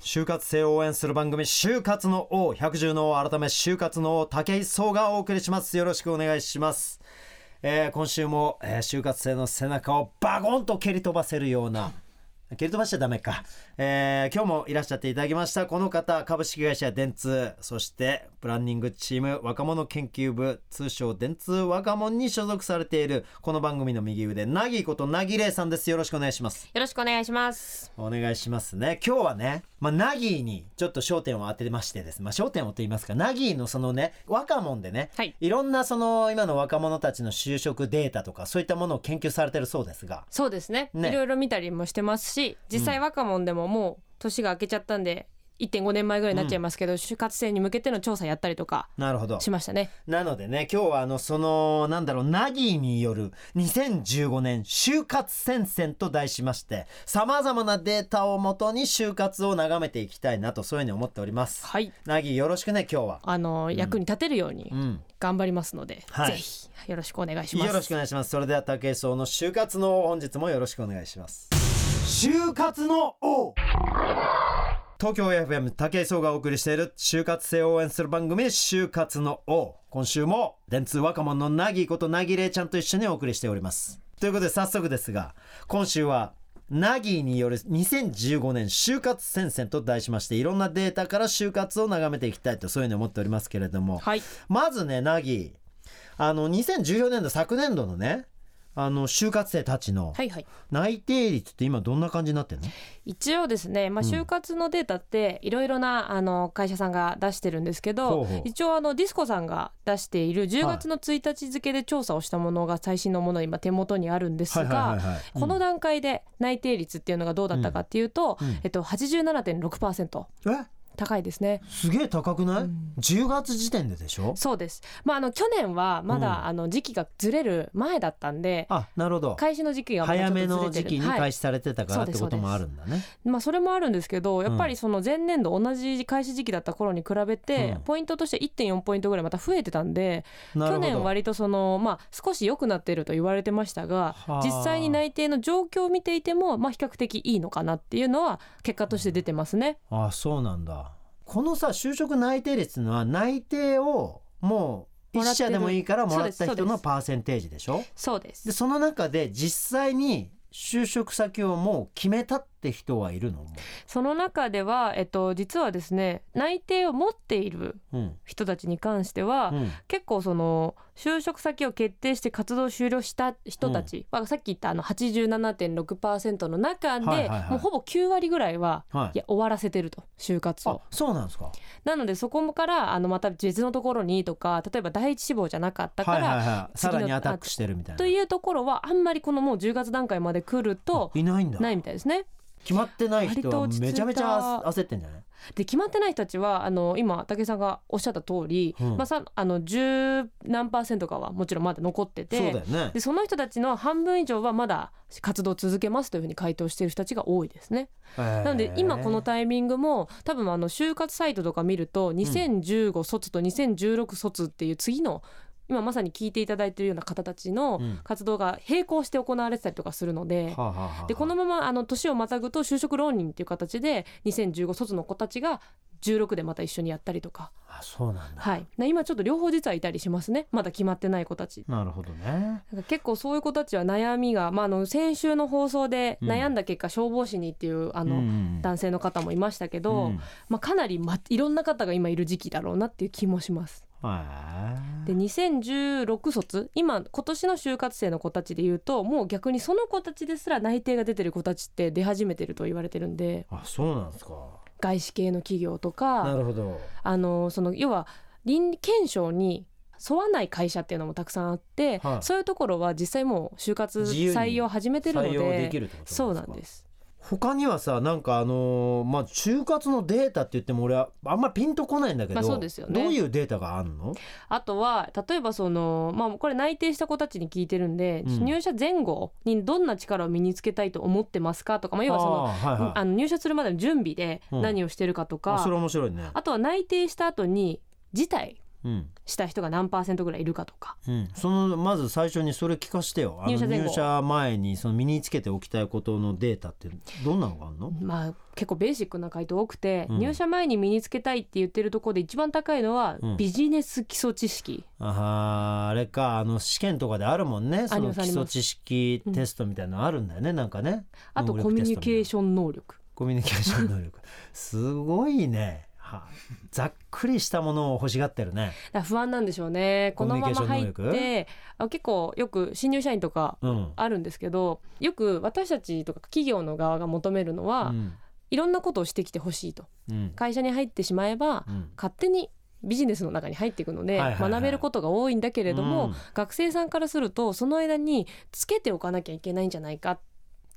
就活生を応援する番組就活の王百獣の王改め就活の王武井壮がお送りします。よろしくお願いします、えー今週も、えー就活生の背中をバゴンと蹴り飛ばせるような蹴り飛ばしちゃダメか、えー今日もいらっしゃっていただきました。この方株式会社電通そしてプランニングチーム若者研究部通称電通若者に所属されているこの番組の右腕なぎことなぎれいさんです。よろしくお願いします。よろしくお願いします。お願いしますね。今日はね、まあ、ナギーにちょっと焦点を当てましてです、まあ、焦点をと言いますかナギーのそのね若者でね、はい。ろんなその今の若者たちの就職データとかそういったものを研究されてるそうですが。そうですね。ね。いろいろ見たりもしてますし、実際若者でももう年が明けちゃったんで、1.5年前ぐらいになっちゃいますけど、就活生に向けての調査やったりとかなるほど。しましたね。なのでね今日はあのそのなんだろうナギーによる2015年就活戦線と題しましてさまざまなデータをもとに就活を眺めていきたいなとそういうふうに思っております。はい。ナギーよろしくね今日は。あの役に立てるようにうん。頑張りますので、はい。ぜひよろしくお願いします。よろしくお願いします。それでは武井壮の就活の王本日もよろしくお願いします就活の王。東京 FM 武井壮がお送りしている就活生を応援する番組就活の王。今週も電通若者のなぎことなぎれいちゃんと一緒にお送りしております。ということで早速ですが今週はナギーによる2015年就活戦線と題しましていろんなデータから就活を眺めていきたいとそういうふうに思っておりますけれども、はい。まずねナギあの2014年度昨年度のねあの就活生たちのはいはい。内定率って今どんな感じになってるの、一応ですね、まあ、就活のデータっていろいろなあの会社さんが出してるんですけど、ほうほう。一応あのディスコさんが出している10月の1日付で調査をしたものが最新のもの今手元にあるんですが、はいこの段階で内定率っていうのがどうだったかっていうと、うん。えっと、87.6%え？高いですね。すげえ高くない、うん。10月時点ででしょ？そうです。まあ、あの去年はまだ、うん。あの時期がずれる前だったんであなるほど。開始の時期が早めの時期にはい。開始されてたからそうですってこともあるんだね、まあ、それもあるんですけどやっぱりその前年度同じ開始時期だった頃に比べて、うん。ポイントとして1.4ポイントぐらいまた増えてたんで去年割とその、まあ、少し良くなってると言われてましたがはあ。実際に内定の状況を見ていても、まあ、比較的いいのかなっていうのは結果として出てますね。あそうなんだこのさ就職内定率のは内定をもう一もらってる社でもいいからもらった人のパーセンテージでしょ？そうです。でその中で実際に就職先をもう決めたって人はいるの？もその中では、えっと、実はですね内定を持っているう、うん。人たちに関しては、うん。結構その就職先を決定して活動終了した人たちは、さっき言ったあの87.6%の中で、はいはいはい。もうほぼ9割ぐらいは、はい。いや終わらせてると就活あを。そうなんですか。なのでそこからあのまた別のところにとか例えば第一志望じゃなかったから、はいはいはい。さらにアタックしてるみたいな。というところはあんまりこのもう10月段階まで来るといないんだないみたいですね。決まってない人はめちゃめちゃ焦ってんじゃない？で決まってない人たちはあの今武井さんがおっしゃった通り、うん。まあ、さあの10何パーセントかはもちろんまだ残っててそうだよね。でその人たちの半分以上はまだ活動を続けますというふうに回答している人たちが多いですね。ななので今このタイミングも多分あの就活サイトとか見ると2015卒と2016卒っていう次の今まさに聞いていただいているような方たちのうん。活動が並行して行われてたりとかするので。はあはあはあでこのままあの年をまたぐと就職浪人っていう形で2015卒の子たちが16でまた一緒にやったりとか、あそうなんだ。はい、で今ちょっと両方実はいたりしますね。まだ決まってない子たち。なるほどね。なんか結構そういう子たちは悩みが、まあ、あの先週の放送でうん。悩んだ結果消防士にっていうあの、うん。男性の方もいましたけど、うん。まあ、かなり、ま、いろんな方が今いる時期だろうなっていう気もします。へで2016卒今今年の就活生の子たちでいうともう逆にその子たちですら内定が出てる子たちって出始めてると言われてるんであそうなんですか。外資系の企業となかるほど。あのその要は倫理検証に沿わない会社っていうのもたくさんあって、はい。そういうところは実際もう就活採用始めてるのでそうなんです。他にはさなんかあのーまあ就活のデータって言っても俺はあんまピンとこないんだけど、まあそうですよね。どういうデータがあるの？あとは例えばその、まあ、これ内定した子たちに聞いてるんで、うん。入社前後にどんな力を身につけたいと思ってますかとか、まあ、要はそのあーはいはい。あの入社するまでの準備でうん。何をしてるかとか、あそれ面白いね。あとは内定した後に辞退うんした人が何パーセントぐらいいるかとか。うん、そのまず最初にそれ聞かしてよ。あの入社前後。入社前にその身につけておきたいことのデータってどんなのがあるの？まあ結構ベーシックな回答多くて、うん。入社前に身につけたいって言ってるところで一番高いのはうん。ビジネス基礎知識、あーあれかあの試験とかであるもんね。その基礎知識テストみたいなのあるんだよね、なんかね。あとコミュニケーション能力。コミュニケーション能力。すごいねはざっくりしたものを欲しがってるね。不安なんでしょうね。このまま入ってあ結構よく新入社員とかうん。あるんですけどよく私たちとか企業の側が求めるのは、うん。いろんなことをしてきてほしいと。うん。会社に入ってしまえばうん。勝手にビジネスの中に入っていくので、はいはいはい。学べることが多いんだけれども、うん。学生さんからするとその間につけておかなきゃいけないんじゃないかって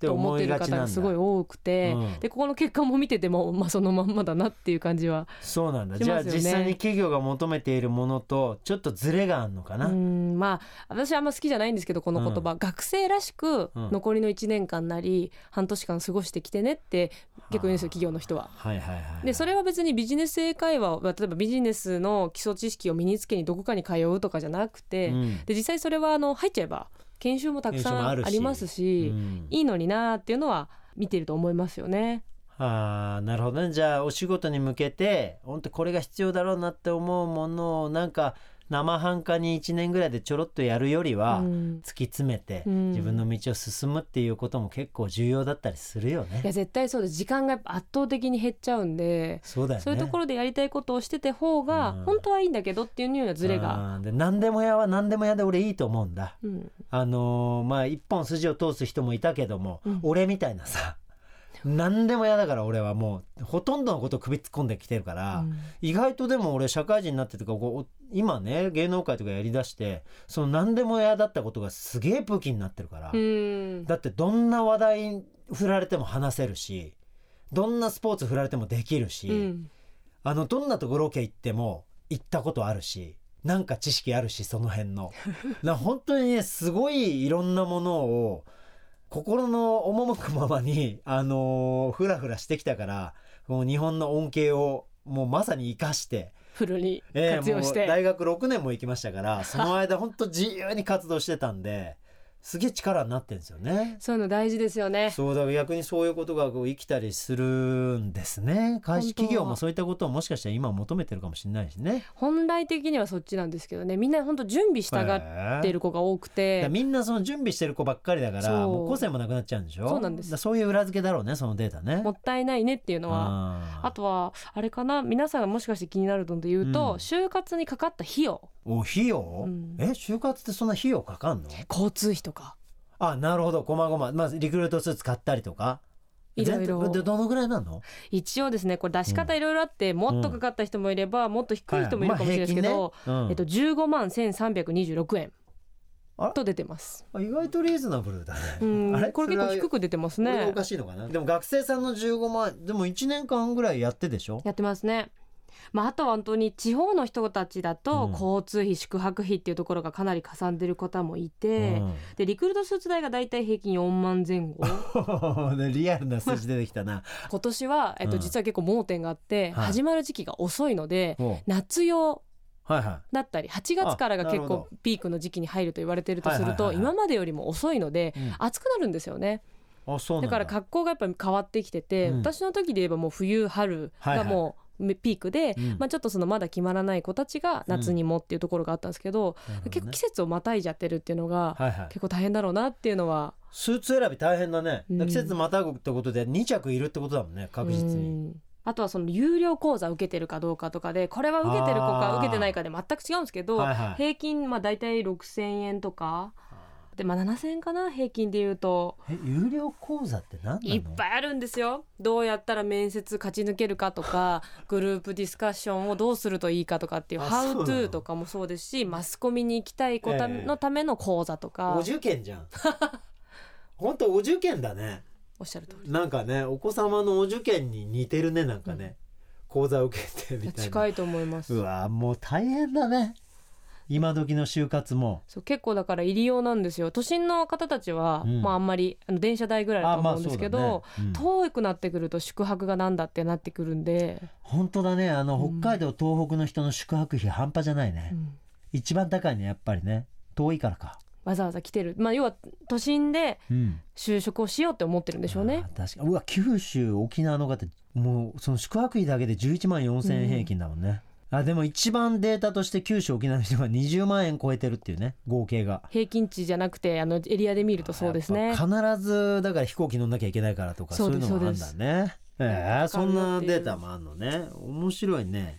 と思っている方がすごい多くて、うんでここの結果も見てても、まあ、そのまんまだなっていう感じはそうなんだ。じゃあ実際に企業が求めているものとちょっとズレがあるのかな、うんまあ私はあんま好きじゃないんですけどこの言葉、学生らしくうん。残りの1年間なり半年間過ごしてきてねって結構言うんですよ企業の人は。はいはいはい。でそれは別にビジネス英会話を例えばビジネスの基礎知識を身につけにどこかに通うとかじゃなくて、うん。で実際それはあの入っちゃえば研修もたくさんありますしうん。いいのになっていうのは見てると思いますよね。あーなるほどね。じゃあお仕事に向けて本当これが必要だろうなって思うものをなんか生半可に1年ぐらいでちょろっとやるよりは、うん。突き詰めてうん。自分の道を進むっていうことも結構重要だったりするよね。いや絶対そうです。時間が圧倒的に減っちゃうんでそうだよね。そういうところでやりたいことをしてて方がうん。本当はいいんだけどっていうようなズレが、うんで何でもやは何でもやで俺いいと思うんだ。うん、あのーまあ一本筋を通す人もいたけども、うん。俺みたいなさ何でも嫌だから俺はもうほとんどのことを首突っ込んできてるから、うん。意外とでも俺社会人になってとかこう今ね芸能界とかやりだしてその何でも嫌だったことがすげえ武器になってるから、うん。だってどんな話題に振られても話せるしどんなスポーツ振られてもできるし、うん。あのどんなとこロケ行っても行ったことあるしなんか知識あるしその辺の。な本当にねすごいいろんなものを心の赴くままにあのーふらふらしてきたからこの日本の恩恵をもうまさに生かして、フルにえー活用して、もう大学6年も行きましたからその間本当自由に活動してたんですげえ力になってんですよね。そういうの大事ですよね。そうだ逆にそういうことがこう生きたりするんですね。会社企業もそういったことをもしかしたら今求めてるかもしれないしね。本来的にはそっちなんですけどね。みんな本当準備したがってる子が多くて。みんなその準備してる子ばっかりだからもう個性もなくなっちゃうんでしょ？そうなんです。そういう裏付けだろうねそのデータね。もったいないねっていうのは。ああとはあれかな？皆さんがもしかして気になるので言うと、うん。就活にかかった費用お費用、うん。え就活ってそんな費用かかんの？交通費とか。あなるほど。こまごままずリクルートスーツ買ったりとか。いろいろどのぐらいなの？一応ですねこれ出し方いろいろあって、もっとかかった人もいればもっと低い人もいるかもしれないですけど、はいまあね。うん。えっと、15万1326円あと出てます。あ意外とリーズナブルだね。うん。あれ？これ結構低く出てますね。おか。しいのかな？でも学生さんの15万でも1年間ぐらいやってでしょ？やってますね。まあ、あとは本当に地方の人たちだとうん。交通費、宿泊費っていうところがかなりかさんでる方もいて、うん。でリクルートスーツ代がだいたい平均4万前後。ね リアルな数字出てきたな。今年は、えっと、うん。実は結構盲点があって、はい。始まる時期が遅いのでおう。夏用はいはだったり8月からが結構ピークの時期に入ると言われてるとするとはいはいはいはい。今までよりも遅いのでい。うん。暑くなるんですよね。だ。だから格好がやっぱり変わってきてて、うん。私の時で言えばもう冬春はいはい。がもうピークで、うん。まあ、ちょっとそのまだ決まらない子たちが夏にもっていうところがあったんですけど、なるほどね。結構季節をまたいじゃってるっていうのがはいはい。結構大変だろうなっていうのは。スーツ選び大変だね。うん。季節またぐってことで2着いるってことだもんね確実うに。ん。あとはその有料講座受けてるかどうかとかでこれは受けてる子か受けてないかで全く違うんですけど、はいはい。平均まあ大体6,000円とかで、まあ、7,000円かな平均で言うと。え有料講座って何いっぱいあるんですよ。どうやったら面接勝ち抜けるかとか グループディスカッションをどうするといいかとかっていう「あ How そうな to」のとかもそうですしマスコミに行きたい子たええのための講座とか。お受験じゃん。本当お受験だね。おっしゃる通り。なんかねお子様のお受験に似てるねなんかね、講座受けてみたいな。近いと思います。うわもう大変だね。今時の就活も。そう結構だから入り用なんですよ。都心の方たちは、うん。まああんまりあの電車代ぐらいだと思うんですけど、あまあね。うん。遠くなってくると宿泊がなんだってなってくるんで、本当だね。あのうん。北海道、東北の人の宿泊費半端じゃないね、うん。一番高いねやっぱりね。遠いからか。わざわざ来てる、まあ、要は都心でうん。就職をしようって思ってるんでしょうね。確かに。うわ九州沖縄の方もうその宿泊費だけで11万4千円平均だもんね、あでも一番データとして九州沖縄の人が20万円超えてるっていうね合計が。平均値じゃなくてあのエリアで見るとそうですね。必ずだから飛行機乗んなきゃいけないからとかそうういうのもあるんだね。ええかかるそんなデータもあるのね。面白いね。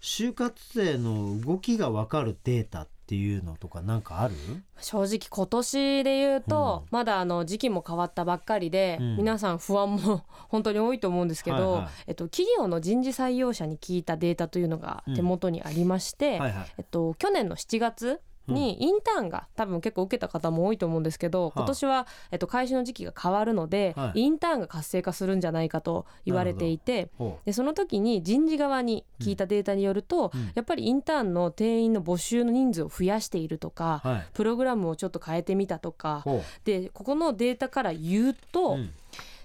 就活生の動きが分かるデータっていうのとかなんかある？正直今年で言うと、うまだあの時期も変わったばっかりで、うん。皆さん不安も 本当に多いと思うんですけど、はいはい。えっと、企業の人事採用者に聞いたデータというのが手元にありまして、はいはい。えっと、去年の7月にインターンが多分結構受けた方も多いと思うんですけど、はあ。今年は、えっと、開始の時期が変わるので、はい。インターンが活性化するんじゃないかと言われていてほでその時に人事側に聞いたデータによると、うん。やっぱりインターンの定員の募集の人数を増やしているとか、うはい。プログラムをちょっと変えてみたとかほでここのデータから言ううと、うん。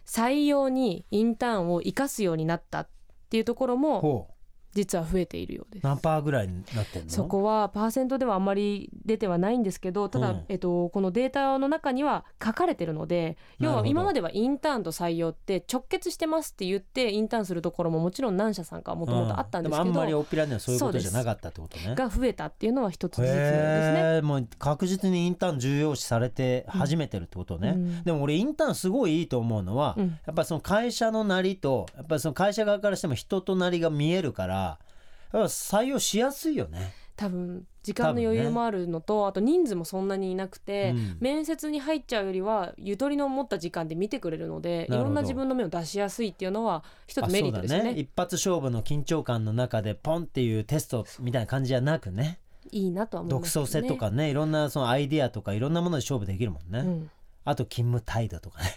採用にインターンを生かすようになったっていうところも実は増えているようです。何パーぐらいになってんの？そこはパーセントではあんまり出てはないんですけどただ、うん。えっと、このデータの中には書かれてるので要は今まではインターンと採用って直結してますって言ってインターンするところももちろん何社さんかもともとあったんですけど、うもあんまりおっぴらにはそういうことじゃなかったってことね。が増えたっていうのは一つ事実なんですね。もう確実にインターン重要視されて始めてるってことね、うん。でも俺インターンすごいいいと思うのは、うん。やっぱその会社のなりとやっぱりその会社側からしても人となりが見えるから採用しやすいよね。多分時間の余裕もあるのと、あと人数もそんなにいなくて、うん。面接に入っちゃうよりはゆとりの持った時間で見てくれるのでいろんな自分の目を出しやすいっていうのは一つメリットですよね。あそうだ一発勝負の緊張感の中でポンっていうテストみたいな感じじゃなくね。いいなとは思い独ますね。創性とかねいろんなそのアイディアとかいろんなもので勝負できるもんね、うん。あと勤務態度とかね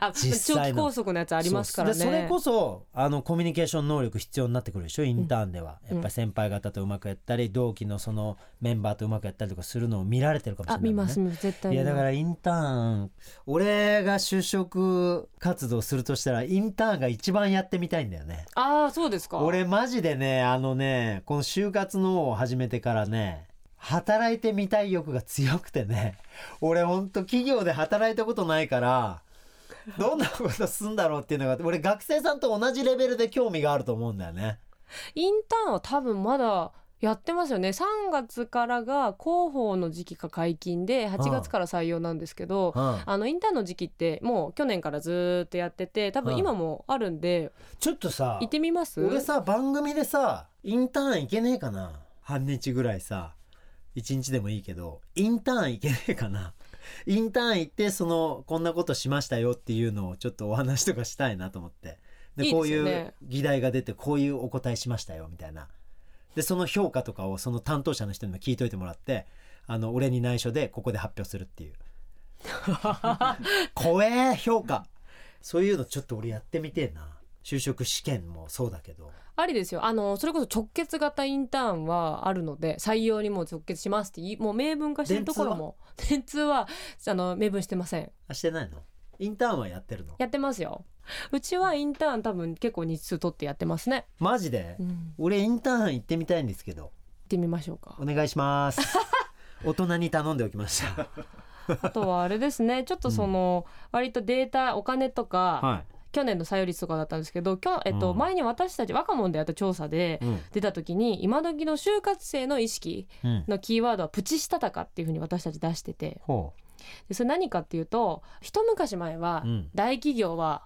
あ長期実際の。拘束のやつありますからね。それこそあのコミュニケーション能力必要になってくるでしょインターンでは、うんやっぱり先輩方とうまくやったり同期のそのメンバーとうまくやったりとかするのを見られてるかもしれないね、あ見ます絶対いやだからインターン俺が就職活動するとしたらインターンが一番やってみたいんだよね。ああそうですか。俺マジでねあのねこの就活のを始めてからね働いてみたい欲が強くてね俺ほんと企業で働いたことないから どんなことすんだろうっていうのが俺学生さんと同じレベルで興味があると思うんだよね。インターンは多分まだやってますよね。3月からが広報の時期が解禁で8月から採用なんですけど、うん。あのインターンの時期ってもう去年からずーっとやってて多分今もあるんでちょっとさ行ってみます？俺さ番組でさインターン行けねえかな。半日ぐらいさ。一日でもいいけどインターン行けねえかなインターン行ってそのこんなことしましたよっていうのをちょっとお話とかしたいなと思って。でいいこういう議題が出てこういうお答えしましたよみたいな。でその評価とかをその担当者の人にも聞いといてもらってあの俺に内緒でここで発表するっていう。怖え評価。そういうのちょっと俺やってみてえな。就職試験もそうだけどありですよ。あのそれこそ直結型インターンはあるので採用にも直結しますっていもう明文化してるところも電通は？あの明文してません。あしてないの？インターンはやってるの？やってますよ。うちはインターン多分結構日数取ってやってますね、マジで、うん、行俺インターン行ってみたいんですけど。ってみましょうか。お願いします。大人に頼んでおきました。あとはあれですね。ちょっとその、割とデータお金とか、はい去年の採用率とかだったんですけど今日、えっとうん。前に私たち若者でやった調査でうん。出た時に今時の就活生の意識うんのキーワードはプチしたたかっていうふうに私たち出しててほでそれ何かっていうと一昔前はうん。大企業は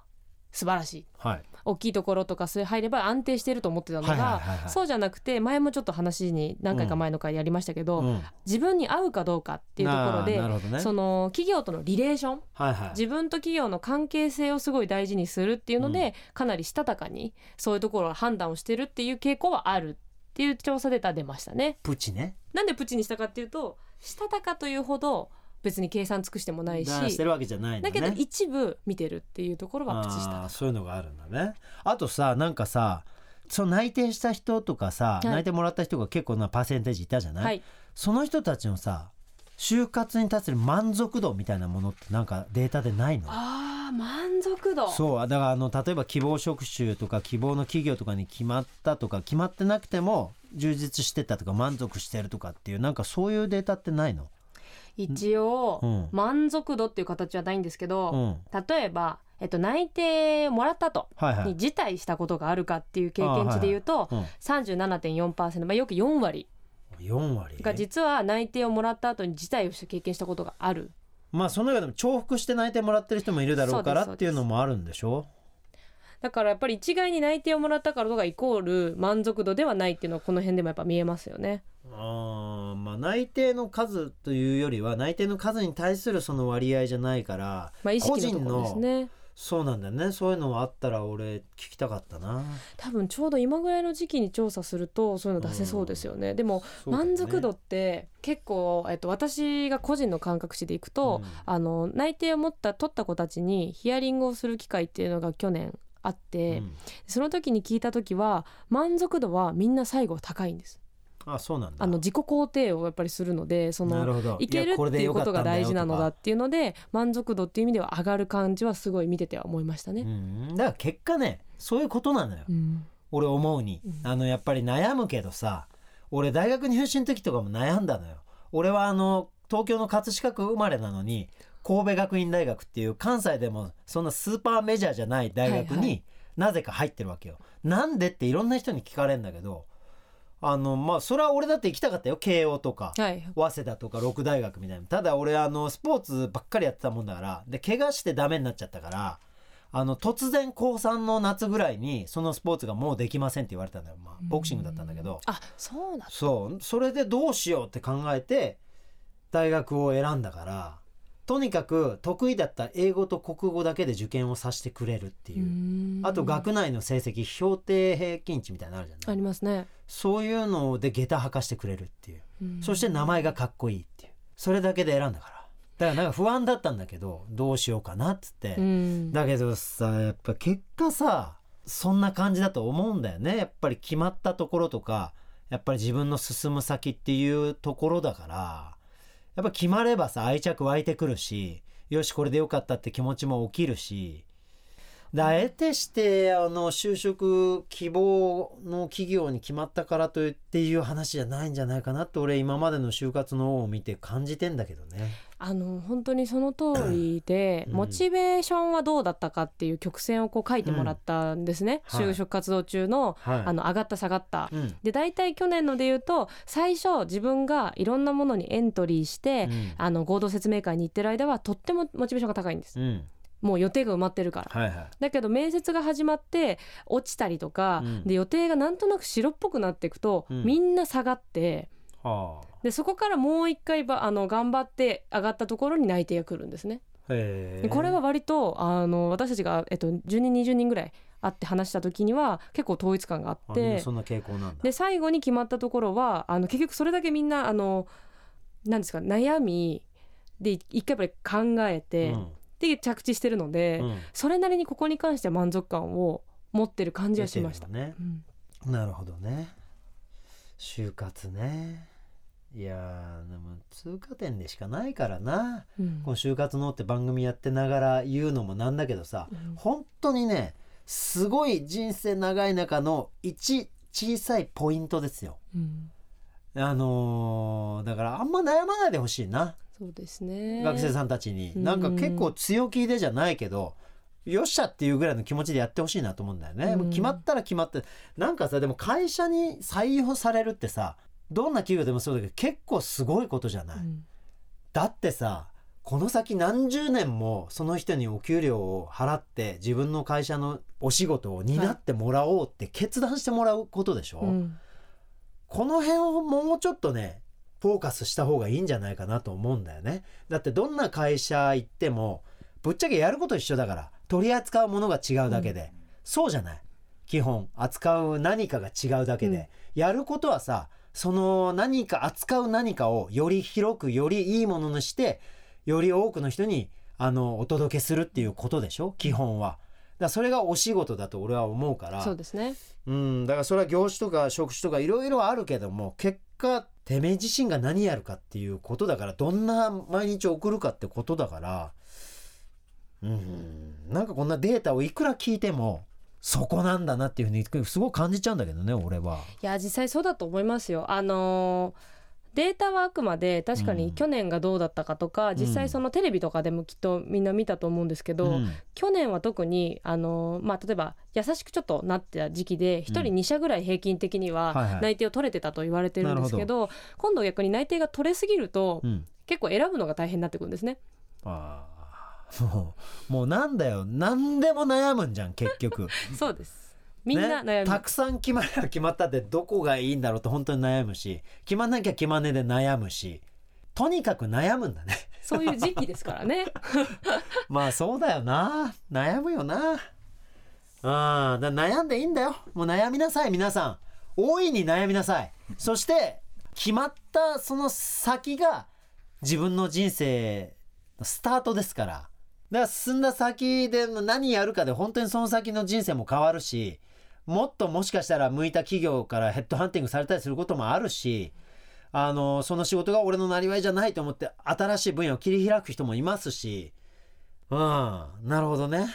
素晴らしい。はい。大きいところとかそういう入れば安定してると思ってたのが、はいはいはいはい。そうじゃなくて前もちょっと話に何回か前の回でやりましたけど、うん。自分に合うかどうかっていうところで、ね。その企業とのリレーションはいはい。自分と企業の関係性をすごい大事にするっていうので、かなりしたたかにそういうところを判断をしてるっていう傾向はあるっていう調査データ出ましたね。プチね。なんでプチにしたかっていうとしたたかというほど別に計算尽くしてもないし。だしてるわけじゃないのね。だけど一部見てるっていうところはプチしたあーそういうのがあるんだね。あとさなんかさその内定した人とかさ、い。内定もらった人が結構なパーセンテージいたじゃない、はい。その人たちのさ就活に対する満足度みたいなものってなんかデータでないの？あー満足度。そうだからあの例えば希望職種とか希望の企業とかに決まったとか決まってなくても充実してたとか満足してるとかっていうなんかそういうデータってないの？一応、うん。満足度っていう形はないんですけど、うん。例えば、えっと、内定もらったと、はいはい。に辞退したことがあるかっていう経験値で言うと、うん、37.4%、まあ、よく4割。4割？が実は内定をもらった後に辞退をして経験したことがある。まあその中でも重複して内定もらってる人もいるだろうからそうです。っていうのもあるんでしょ？だからやっぱり一概に内定をもらったからとかイコール満足度ではないっていうのはこの辺でもやっぱ見えますよね。あーまあ内定の数というよりは内定の数に対するその割合じゃないから、まあ、意識のですね。そうなんだよね。そういうのはあったら俺聞きたかったな。多分ちょうど今ぐらいの時期に調査するとそういうの出せそうですよね、でもそうだよね。満足度って結構、えっと、私が個人の感覚値でいくと、うん。あの内定を持った取った子たちにヒアリングをする機会っていうのが去年あって、うん。その時に聞いた時は満足度はみんな最後高いんです。あそうなんだ。あの自己肯定をやっぱりするのでそのいけるっていうことが大事なのだいっていうので満足度っていう意味では上がる感じはすごい見てては思いましたね。だかうん。だから結果ねそういうことなのよ、うん。俺思うに、うん。あのやっぱり悩むけどさ俺大学入試の時とかも悩んだのよ。俺はあの東京の葛飾区生まれなのに神戸学院大学っていう関西でもそんなスーパーメジャーじゃない大学はいはになぜか入ってるわけよ。なんでっていろんな人に聞かれるんだけどあのまあそれは俺だって行きたかったよ。慶応とか。はい。早稲田とか六大学みたいな。ただ俺あのスポーツばっかりやってたもんだからで怪我してダメになっちゃったからあの突然高3の夏ぐらいにそのスポーツがもうできませんって言われたんだよ、まあ、ボクシングだったんだけど。あそうなんだ。そう。それでどうしようって考えて大学を選んだからとにかく得意だった英語と国語だけで受験をさせてくれるっていう。あと学内の成績評定平均値みたいなのあるじゃあない。りますね、そういうので下駄履かしてくれるっていう。うん。そして名前がかっこいいっていう。それだけで選んだから。だからなんか不安だったんだけどどうしようかなっつって、うん。だけどさやっぱ結果さそんな感じだと思うんだよね。やっぱり決まったところとかやっぱり自分の進む先っていうところだからやっぱ決まればさ愛着湧いてくるしよしこれでよかったって気持ちも起きるしだ得てしてあの就職希望の企業に決まったからといっていう話じゃないんじゃないかなって俺今までの就活の方を見て感じてんだけどね。あの本当にその通りで、うん。モチベーションはどうだったかっていう曲線をこう書いてもらったんですね、はい就職活動中のはい、あの上がった下がった。うん。で大体去年ので言うと最初自分がいろんなものにエントリーして、うん。あの合同説明会に行ってる間はとってもモチベーションが高いんです。うん。もう予定が埋まってるから。はいはい。だけど面接が始まって落ちたりとか、うんで予定がなんとなく白っぽくなっていくと、うんみんな下がってはあでそこからもう一回ばあの頑張って上がったところに内定が来るんですね。これは割とあの私たちが、えっと、10人20人ぐらい会って話した時には結構統一感がああってそんな傾向なんだ。で最後に決まったところはあの結局それだけみんなあのなんですか悩みでい一回やっぱり考えて、うん。で着地してるので、うん。それなりにここに関しては満足感を持ってる感じはしました。ね。うん。なるほどね就活ね。いやーでも通過点でしかないからな。うん。この「就活の」って番組やってながら言うのもなんだけどさうん。本当にねすごい人生長い中の一小さいポイントですよ。うん。あのーだからあんま悩まないでほしいな。そうですね。学生さんたちに。うん。なんか結構強気でじゃないけどよっしゃっていうぐらいの気持ちでやってほしいなと思うんだよね、うん。決まったら決まって。なんかさでも会社に採用されるってさどんな企業でもそうだけど結構すごいことじゃない、うん。だってさこの先何十年もその人にお給料を払って自分の会社のお仕事を担ってもらおうって決断してもらうことでしょ、うん。この辺をもうちょっとねフォーカスした方がいいんじゃないかなと思うんだよね。だってどんな会社行ってもぶっちゃけやること一緒だから取り扱うものが違うだけで、そうじゃない。基本。扱う何かが違うだけで、やることはさその何か扱う何かをより広くよりいいものにしてより多くの人にあのお届けするっていうことでしょ？基本は。らそれがお仕事だと俺は思うから。そうですね。うん、だからそれは業種とか職種とかいろいろあるけども結果てめえ自身が何やるかっていうことだからどんな毎日送るかってことだからうん。なんかこんなデータをいくら聞いてもそこなんだなっていうふうにすごい感じちゃうんだけどね俺は。いや実際そうだと思いますよ。あのーデータはあくまで確かうん。に去年がどうだったかとか、実際そのテレビとかでもきっとみんな見たと思うんですけど、うん。去年は特にあのーまあ例えば優しくちょっとなってた時期で1人2社ぐらい平均的には内定を取れてたと言われてるんですけど,、今度逆に内定が取れすぎると、うん。結構選ぶのが大変になってくるんですね。あーもう。もうなんだよ。何でも悩むんじゃん結局。そうです。みんな悩む、ねたくさん決まりゃ決まったってどこがいいんだろうって本当に悩むし決まんなきゃ決まんねえで悩むしとにかく悩むんだね。そういう時期ですからね。まあそうだよな。悩むよな。あーだ悩んでいいんだよ。もう悩みなさい皆さん。大いに悩みなさい。そして決まったその先が自分の人生のスタートですからだから進んだ先で何やるかで本当にその先の人生も変わるしもっともしかしたら向いた企業からヘッドハンティングされたりすることもあるしあのその仕事が俺のなりわいじゃないと思って新しい分野を切り開く人もいますし。うん。なるほどね。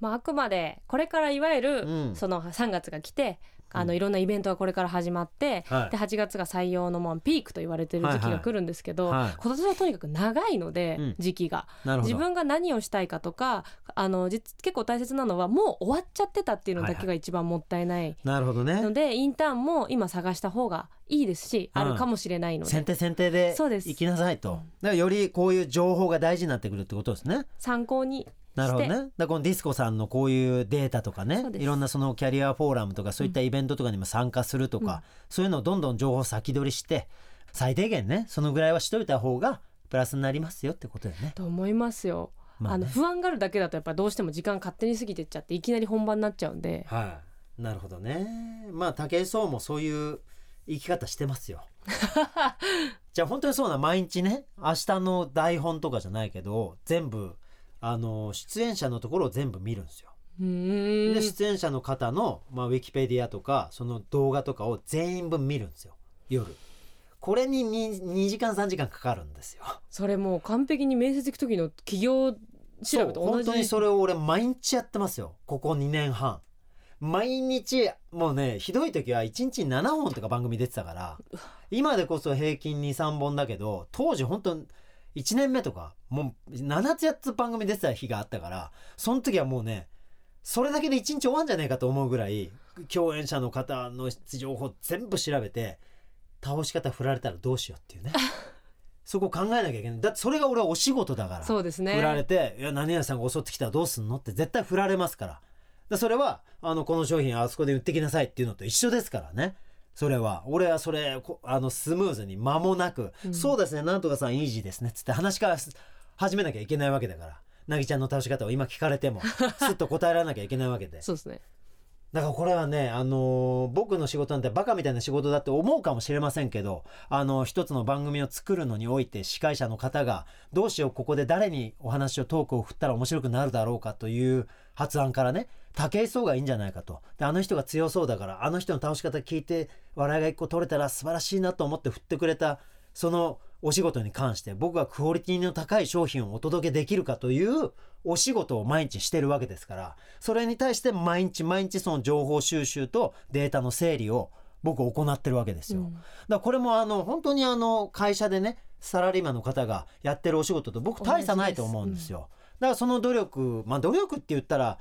まあ、あくまでこれからいわゆる、うん。その3月が来てあうん。のいろんなイベントがこれから始まって、はい。で8月が採用のもうピークと言われてる時期はいはい。が来るんですけど、はい。今年はとにかく長いので、うん。時期が。自分が何をしたいかとかあの実結構大切なのはもう終わっちゃってたっていうのだけが一番もったいない。なるほどね。ので、インターンも今探した方がいいですし、うん。あるかもしれないので。先手先手でそうです。行きなさいと。うんだからよりこういう情報が大事になってくるってことですね。参考になるほどね。だからこのディスコさんのこういうデータとかねいろんなそのキャリアフォーラムとかそういったイベントとかにも参加するとか、うんそういうのをどんどん情報先取りして最低限ねそのぐらいはしといた方がプラスになりますよってことだよね。と思いますよ。まあねあの不安があるだけだとやっぱどうしても時間勝手に過ぎてっちゃっていきなり本番になっちゃうんではい、なるほどね。まあ武井壮もそういう生き方してますよ。じゃあ本当にそうな毎日ね明日の台本とかじゃないけど全部あの出演者のところを全部見るんですよ。で出演者の方の、まあ、ウィキペディアとかその動画とかを全員分見るんですよ。夜。これに 2, 2時間3時間かかるんですよ。それもう完璧に面接行く時の企業調べと同本当にじそれを俺毎日やってますよ。ここ2年半。毎日もうねひどい時は1日に7本とか番組出てたから今でこそ平均23本だけど当時本当1年目とかもう7つ8つ番組出てた日があったからその時はもうねそれだけで1日終わんじゃねえかと思うぐらい共演者の方の情報全部調べて倒し方振られたらどうしようっていうね。そこ考えなきゃいけない。だってそれが俺はお仕事だから。そうですね。振られて「いや何々さんが襲ってきたらどうすんの?」って絶対振られますから。でそれはあのこの商品あそこで売ってきなさいっていうのと一緒ですからねそれは。俺はそれこあのスムーズに間もなく「うん。そうですね。なんとかさんイージーですね」っつって話から始めなきゃいけないわけだから。なぎちゃんの倒し方を今聞かれても すっと答えられなきゃいけないわけで。そうですね。だからこれはね、あのー僕の仕事なんてバカみたいな仕事だって思うかもしれませんけど、あの一つの番組を作るのにおいて司会者の方がどうしようここで誰にお話をトークを振ったら面白くなるだろうかという発案からね武井壮がいいんじゃないかとであの人が強そうだからあの人の倒し方聞いて笑いが一個取れたら素晴らしいなと思って振ってくれたそのお仕事に関して僕がクオリティの高い商品をお届けできるかというお仕事を毎日してるわけですからそれに対して毎日毎日その情報収集とデータの整理を僕行ってるわけですよ。うんだからこれもあの本当にあの会社でねサラリーマンの方がやってるお仕事と僕大差ないと思うんですよ。だからその努力まあ努力って言ったら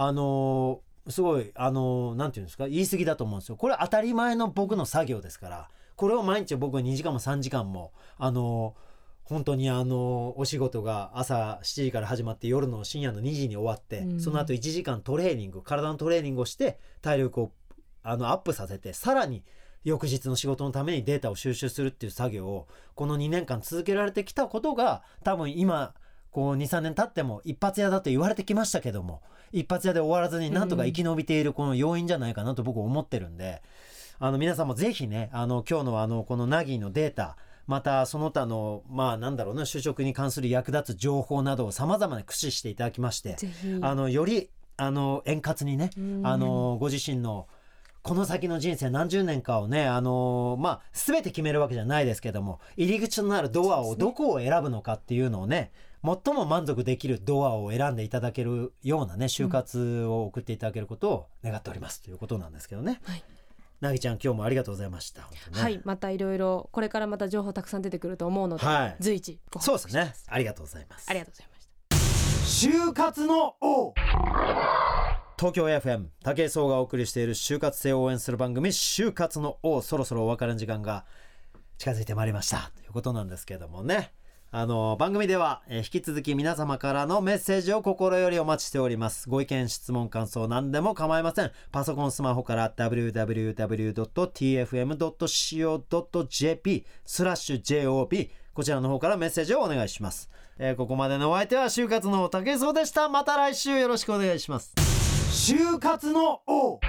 あのすごいあのなんていうんですか？言い過ぎだと思うんですよ。これ当たり前の僕の作業ですから。これを毎日僕は2時間も3時間もあの本当にあのお仕事が朝7時から始まって夜の深夜の2時に終わって、うん。その後1時間トレーニング体のトレーニングをして体力をあのアップさせてさらに翌日の仕事のためにデータを収集するっていう作業をこの2年間続けられてきたことが多分今こう23年経っても一発屋だと言われてきましたけども一発屋で終わらずになんとか生き延びているこの要因じゃないかなと僕思ってるんで、あの皆さんもぜひねあの今日のあのこのナギーのデータまたその他のまあなんだろうな就職に関する役立つ情報などを様々に駆使していただきましてあのよりあの円滑にね、あのご自身のこの先の人生何十年かをね、あのまあ、全て決めるわけじゃないですけども入り口となるドアをどこを選ぶのかっていうのをね最も満足できるドアを選んでいただけるようなね就活を送っていただけることを願っておりますということなんですけどね。はい。なぎちゃん今日もありがとうございました。ね。はい。またいろいろこれからまた情報たくさん出てくると思うので、はい。随時ご報そう告ですね。ありがとうございます。ありがとうございました。就活の王。東京 FM 武井壮がお送りしている就活生を応援する番組就活の王そろそろお別れの時間が近づいてまいりました。ということなんですけれどもねあの番組では、えー引き続き皆様からのメッセージを心よりお待ちしております。ご意見質問感想何でも構いません。パソコンスマホから www.tfm.co.jp スラッシュ JOB こちらの方からメッセージをお願いします、えーここまでのお相手は就活の武井壮でした。また来週よろしくお願いします。就活の王。